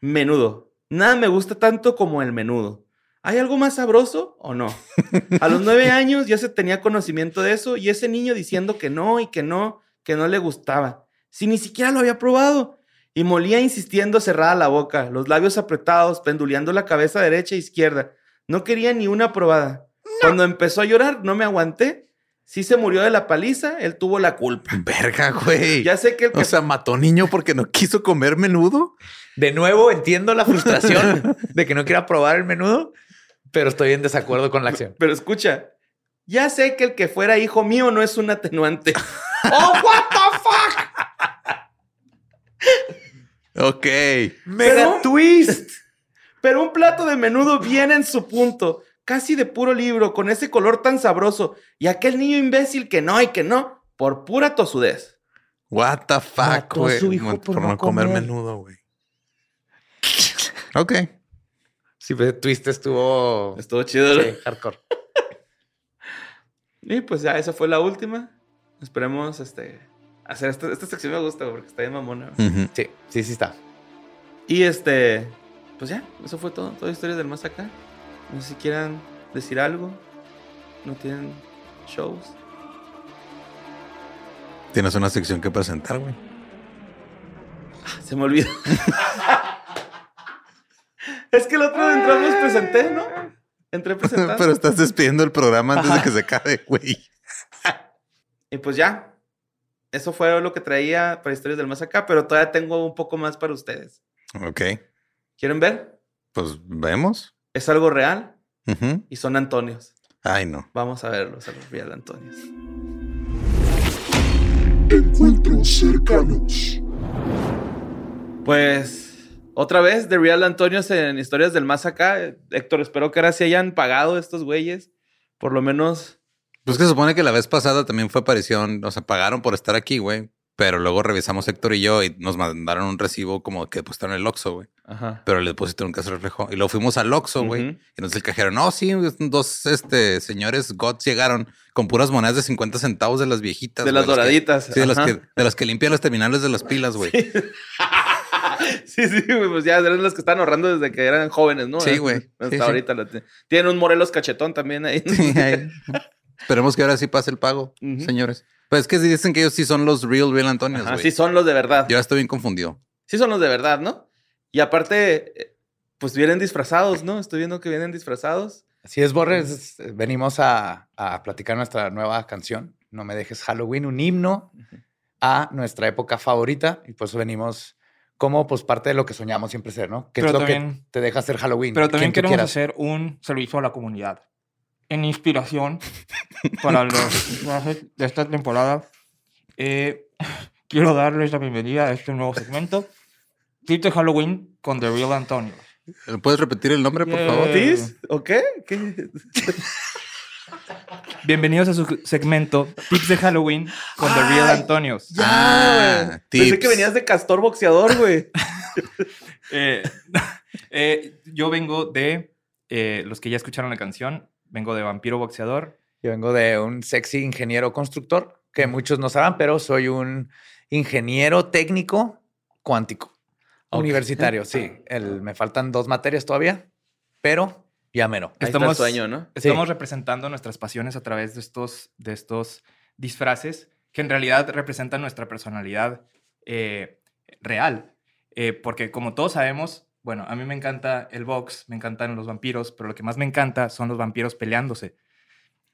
Menudo. Nada me gusta tanto como el menudo. ¿Hay algo más sabroso o no? (laughs) A los nueve años ya se tenía conocimiento de eso y ese niño diciendo que no y que no, que no le gustaba. Si ni siquiera lo había probado. Y molía insistiendo cerrada la boca, los labios apretados, penduleando la cabeza derecha e izquierda. No quería ni una probada. Cuando empezó a llorar, no me aguanté. Si se murió de la paliza, él tuvo la culpa. (laughs) Verga, güey. Ya sé que el que O sea, mató niño porque no quiso comer menudo. De nuevo, entiendo la frustración (laughs) de que no quiera probar el menudo, pero estoy en desacuerdo con la acción. Pero escucha, ya sé que el que fuera hijo mío no es un atenuante. (laughs) ¡Oh, what the fuck! Ok. ¡Mega Pero- twist! Pero un plato de menudo bien en su punto, casi de puro libro, con ese color tan sabroso. Y aquel niño imbécil que no y que no, por pura tosudez. What the fuck, güey. por Por no no comer comer. menudo, güey. Ok. Sí, pero el twist estuvo Estuvo chido. ¿no? sí, hardcore. (laughs) Y pues ya, esa fue la última. Esperemos este, hacer esta, esta sección me gusta porque está bien mamona. Sí, sí, sí está. Y este, pues ya, eso fue todo. Toda historia del más acá. No sé si quieran decir algo. No tienen shows. Tienes una sección que presentar, güey. Se me olvidó. (laughs) es que el otro entramos presenté, ¿no? Entré (laughs) presentando. Pero estás despidiendo el programa antes Ajá. de que se acabe, güey. (laughs) Y pues ya. Eso fue lo que traía para historias del más acá, pero todavía tengo un poco más para ustedes. Ok. ¿Quieren ver? Pues vemos. Es algo real y son Antonios. Ay, no. Vamos a verlos a los real Antonios. Encuentros cercanos. Pues otra vez de Real Antonios en historias del más acá. Héctor, espero que ahora sí hayan pagado estos güeyes. Por lo menos. Pues que se supone que la vez pasada también fue aparición. O sea, pagaron por estar aquí, güey. Pero luego revisamos Héctor y yo y nos mandaron un recibo como que depositaron el Oxxo, güey. Ajá. Pero el depósito nunca se reflejó. Y luego fuimos al Oxxo, güey. Y entonces el cajero, no, sí, dos este, señores GOTS llegaron con puras monedas de 50 centavos de las viejitas. De las doraditas. que- sí, de las, que, de las que limpian los terminales de las pilas, güey. Sí, (laughs) Sí, sí, güey, pues ya eran los que estaban ahorrando desde que eran jóvenes, ¿no? Sí, güey. Hasta Sí, sí. ahorita. lo tienen. Tienen un Morelos cachetón también ahí. ahí. (laughs) Esperemos que ahora sí pase el pago, señores. Pues es que dicen que ellos sí son los real, real Antonios, Ajá, sí son los de verdad. Yo ya estoy bien confundido. Sí son los de verdad, ¿no? Y aparte, eh, pues vienen disfrazados, ¿no? Estoy viendo que vienen disfrazados. Así es, Borres. Venimos a, a platicar nuestra nueva canción. No me dejes Halloween, un himno a nuestra época favorita. Y pues venimos como pues parte de lo que soñamos siempre ser, ¿no? Que Pero es lo también- que te deja hacer Halloween. Pero también queremos hacer un servicio a la comunidad. En inspiración para los (laughs) viajes de esta temporada, eh, quiero darles la bienvenida a este nuevo segmento. Tip de Halloween con The Real Antonio. ¿Puedes repetir el nombre, por Yeah. favor? ¿Tis? ¿O qué? ¿Qué? (laughs) Bienvenidos a su segmento Tips de Halloween con The Real Antonios. Ah, güey. Pensé que venías de castor boxeador, güey. (laughs) Eh, eh, yo vengo de, eh, los que ya escucharon la canción, vengo de Vampiro Boxeador. Yo vengo de un sexy ingeniero constructor, que muchos no saben, pero soy un ingeniero técnico cuántico. Ok. Universitario, (laughs) sí. El, me faltan dos materias todavía, pero ya está el sueño, ¿no? Estamos representando nuestras pasiones a través de estos, de estos disfraces que en realidad representan nuestra personalidad eh, real. Eh, porque como todos sabemos, bueno, a mí me encanta el box, me encantan los vampiros, pero lo que más me encanta son los vampiros peleándose.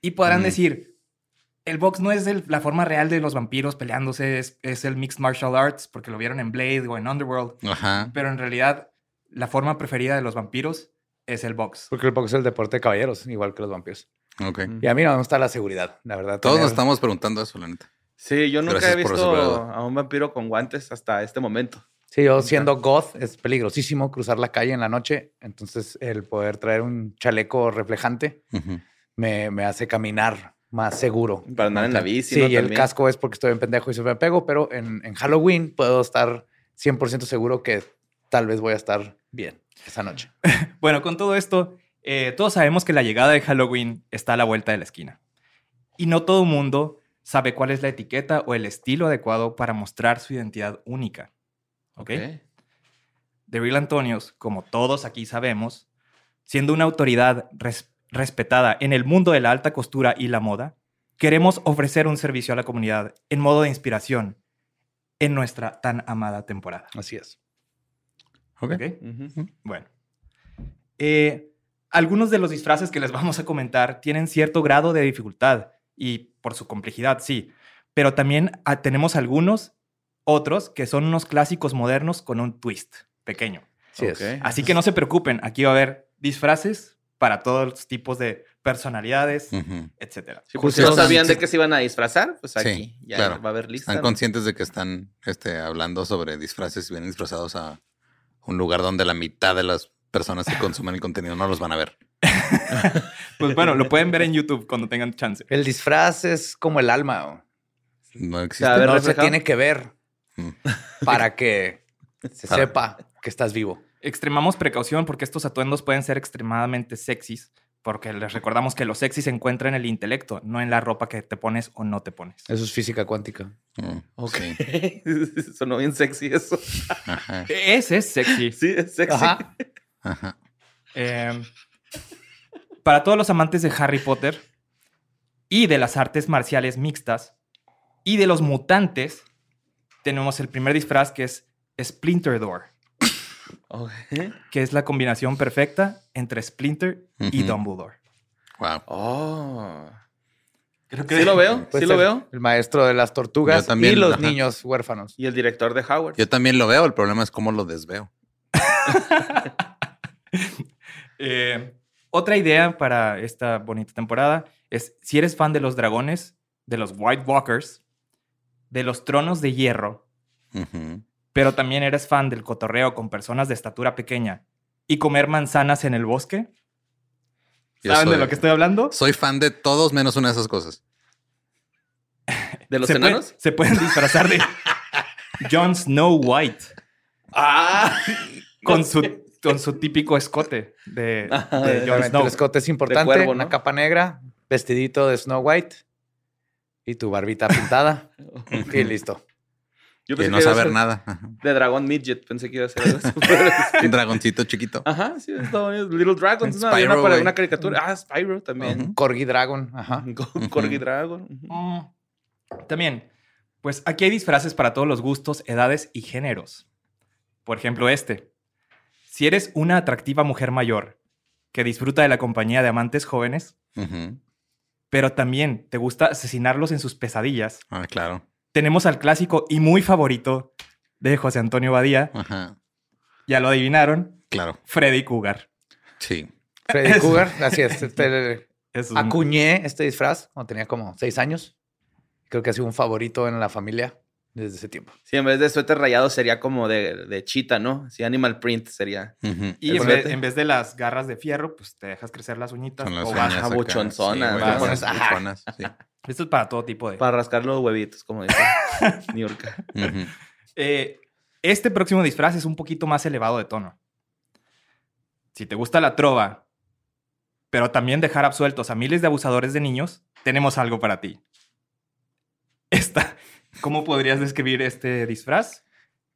Y podrán Mm. decir, el box no es el- la forma real de los vampiros peleándose, es, es el mixed martial arts, porque lo vieron en Blade o en Underworld, Ajá. pero en realidad la forma preferida de los vampiros es el box. Porque el box es el deporte de caballeros, igual que los vampiros. Ok. Y a mí no me gusta la seguridad, la verdad. Todos tener- nos estamos preguntando eso, la neta. Sí, yo nunca Gracias he visto a un vampiro con guantes hasta este momento. Sí, yo siendo goth es peligrosísimo cruzar la calle en la noche. Entonces, el poder traer un chaleco reflejante me, me hace caminar más seguro. Para andar en la bici, Sí, ¿no? y el casco es porque estoy en pendejo y se me pego, pero en, en Halloween puedo estar 100% seguro que tal vez voy a estar bien esa noche. (laughs) Bueno, con todo esto, eh, todos sabemos que la llegada de Halloween está a la vuelta de la esquina. Y no todo el mundo sabe cuál es la etiqueta o el estilo adecuado para mostrar su identidad única. ¿Ok? The Real Antonios, como todos aquí sabemos, siendo una autoridad res- respetada en el mundo de la alta costura y la moda, queremos ofrecer un servicio a la comunidad en modo de inspiración en nuestra tan amada temporada. Así es. Ok. ¿Ok? Ujú. Bueno. Eh, algunos de los disfraces que les vamos a comentar tienen cierto grado de dificultad y por su complejidad, sí. Pero también ah, tenemos algunos otros que son unos clásicos modernos con un twist pequeño. Sí. Así que no se preocupen, aquí va a haber disfraces para todos los tipos de personalidades, Ujú. etcétera. Sí, pues si no sabían de qué se iban a disfrazar, pues Sí, aquí ya claro. va a haber lista. Están ¿no? conscientes de que están este, hablando sobre disfraces y vienen disfrazados a un lugar donde la mitad de las personas que consumen el contenido no los van a ver. (laughs) Pues bueno, lo pueden ver en YouTube cuando tengan chance. El disfraz es como el alma. ¿o? No existe. A ver, no se tiene que ver. (laughs) para que se sepa que estás vivo. Extremamos precaución porque estos atuendos pueden ser extremadamente sexys, porque les recordamos que lo sexy se encuentra en el intelecto, no en la ropa que te pones o no te pones. Eso es física cuántica. Mm, Ok. sí. (laughs) Sonó bien sexy eso. Ajá. Ese es sexy. Sí, es sexy. Ajá. Ajá. Eh, para todos los amantes de Harry Potter y de las artes marciales mixtas y de los mutantes, tenemos el primer disfraz que es Splinter Door, que es la combinación perfecta entre Splinter y. Dumbledore. Wow. Oh. Creo Sí lo veo, (laughs) sí lo ser veo. El maestro de las tortugas también, y los ajá. niños huérfanos. Y el director de Howard. Yo también lo veo, el problema es cómo lo desveo. (laughs) Eh, otra idea para esta bonita temporada es si eres fan de los dragones, de los White Walkers, de los tronos de hierro, pero también eres fan del cotorreo con personas de estatura pequeña y comer manzanas en el bosque. Yo ¿Saben de lo que estoy hablando? Soy fan de todos menos una de esas cosas. ¿De los se, puede- enanos? se pueden disfrazar de (laughs) Jon Snow White Ah, con su, con su típico escote de, de Jon Snow. el escote es importante. cuervo, Una capa negra, vestidito de Snow White y tu barbita pintada. (laughs) y listo. yo Que pensé no que saber nada. De dragón midget, pensé que iba a ser algo. (laughs) Un dragoncito chiquito. Ajá, sí, está bonito. Little Dragons, Spyro, una, para güey. una caricatura. Ah, Spyro también. Corgi Dragon. Ajá. (laughs) Corgi Dragon. Mm. También, pues aquí hay disfraces para todos los gustos, edades y géneros. Por ejemplo, este. Si eres una atractiva mujer mayor que disfruta de la compañía de amantes jóvenes. Pero también te gusta asesinarlos en sus pesadillas, Ah, claro. tenemos al clásico y muy favorito de José Antonio Badía. Ajá. Ya lo adivinaron, Claro. Freddy Cougar. Sí. Freddy Cougar. Así es. Este, (laughs) Es un- acuñé este disfraz cuando tenía como seis años. Creo que ha sido un favorito en la familia desde ese tiempo. Sí, en vez de suéter rayado sería como de, de chita, ¿no? Sí, animal print sería. Y en vez, flete. en vez de las garras de fierro, pues te dejas crecer las uñitas. Con las o acá. buchonzonas, Sí. (laughs) Esto es para todo tipo de... Para rascar los huevitos, como dice (laughs) Niurka. Ujú. Eh, este próximo disfraz es un poquito más elevado de tono. Si te gusta la trova, pero también dejar absueltos a miles de abusadores de niños, tenemos algo para ti. Esta, ¿Cómo podrías describir este disfraz?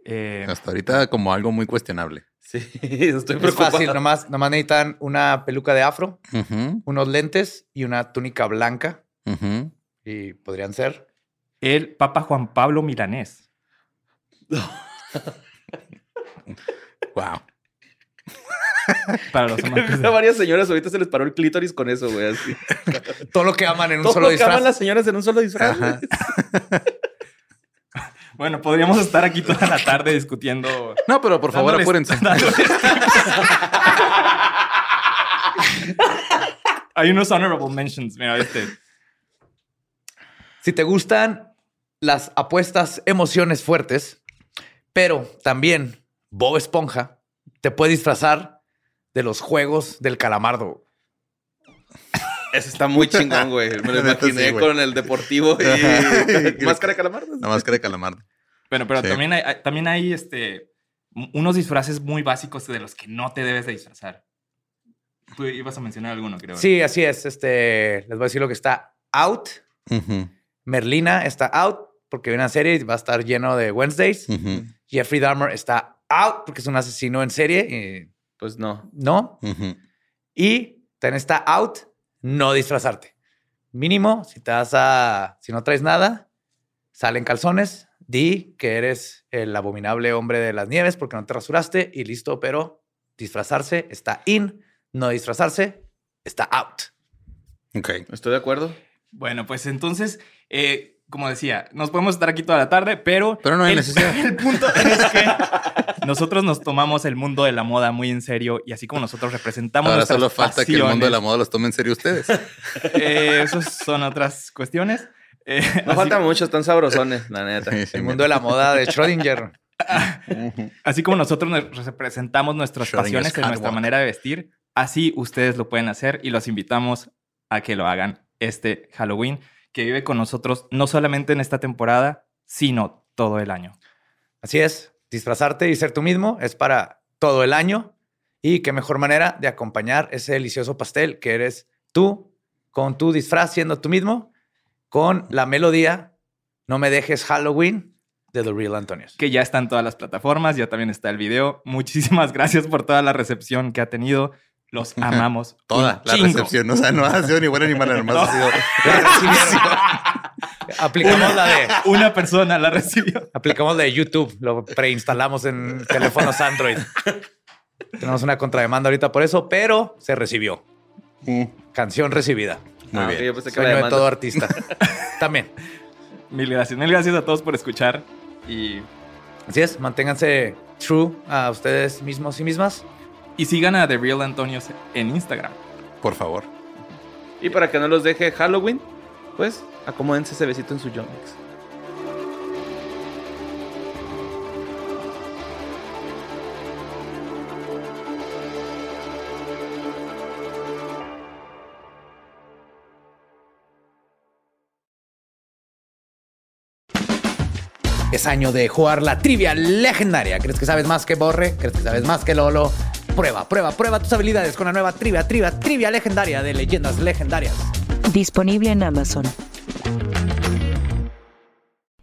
Eh, Hasta ahorita como algo muy cuestionable. Sí, (laughs) estoy Es preocupado. fácil. Nomás, nomás necesitan una peluca de afro, unos lentes y una túnica blanca. Y podrían ser. el Papa Juan Pablo Milanés. (laughs) Wow. (laughs) Para los amantes de- a varias señoras ahorita se les paró el clítoris con eso, güey. Así. Todo lo que aman en un Todo solo lo que aman disfraz. las señoras en un solo disfraz. Bueno, podríamos estar aquí toda la tarde discutiendo. No, pero por favor, dándoles- apúrense. dándoles- Hay unos honorable mentions. Mira, este. Si te gustan las apuestas, emociones fuertes, pero también Bob Esponja te puede disfrazar de los juegos del calamardo. Eso está muy chingón, güey. Me lo (laughs) imaginé sí, con el deportivo y (laughs) (laughs) máscara de calamar. La máscara de calamardo. Bueno, pero Sí. también hay, hay- también hay este, unos disfraces muy básicos de los que no te debes de disfrazar. Tú ibas a mencionar alguno, creo. Sí, así es. Este, les voy a decir lo que está out. Merlina está out porque viene una serie y va a estar lleno de Wednesdays. Jeffrey Dahmer está out porque es un asesino en serie y Pues no. no. Y también está out no disfrazarte. Mínimo, si te vas a, si no traes nada, salen calzones, di que eres el abominable hombre de las nieves porque no te rasuraste y listo, pero disfrazarse está in, no disfrazarse está out. Ok. Estoy de acuerdo. Bueno, pues entonces, eh, como decía, nos podemos estar aquí toda la tarde, pero... Pero no hay el, necesidad. (laughs) El punto es que nosotros nos tomamos el mundo de la moda muy en serio y así como nosotros representamos Ahora nuestras solo falta que el mundo de la pasiones, moda los tome en serio ustedes. (laughs) eh, esos son otras cuestiones. Eh, No así- falta mucho, están sabrosones, la neta. Sí, sí, El mundo de la moda de Schrödinger. (laughs) Así como nosotros nos representamos nuestras pasiones en nuestra manera de vestir, así ustedes lo pueden hacer y los invitamos a que lo hagan este Halloween, que vive con nosotros no solamente en esta temporada, sino todo el año. Así es, disfrazarte y ser tú mismo es para todo el año y qué mejor manera de acompañar ese delicioso pastel que eres tú con tu disfraz siendo tú mismo con la melodía No me dejes Halloween de The Real Antonios. Que ya está en todas las plataformas, ya también está el video. Muchísimas (laughs) gracias por toda la recepción que ha tenido. Los (laughs) amamos. Toda la chingo. recepción. O sea, no ha sido ni buena ni mala, (laughs) nomás No. ha sido. (laughs) Aplicamos la de Una persona la recibió. aplicamos la de YouTube, lo preinstalamos en teléfonos Android. Tenemos una contrademanda ahorita por eso, pero se recibió. Mm, Canción recibida. Muy Ah, bien. yo pensé que la Sueño de todo artista. También. Mil gracias. Mil gracias a todos por escuchar. Y, Así es, manténganse true a ustedes mismos y mismas. Y sigan a The Real Antonios en Instagram. Por favor. Y para que no los deje Halloween, pues acomódense ese besito en su Yonex. Es año de jugar la trivia legendaria. ¿Crees que sabes más que Borre? ¿Crees que sabes más que Lolo? Prueba, prueba, prueba tus habilidades con la nueva trivia, trivia, trivia legendaria de leyendas legendarias. Disponible en Amazon.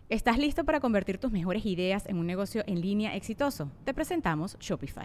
¿Estás listo para convertir tus mejores ideas en un negocio en línea exitoso? Te presentamos Shopify.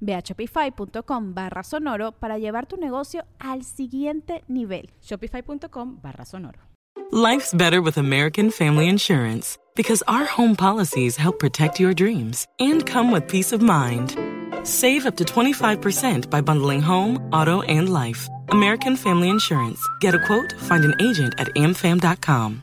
Ve a shopify.com barra sonoro para llevar tu negocio al siguiente nivel. Shopify.com barra sonoro. Life's better with American Family Insurance because our home policies help protect your dreams and come with peace of mind. Save up to 25% by bundling home, auto, and life. American Family Insurance. Get a quote, find an agent at amfam.com.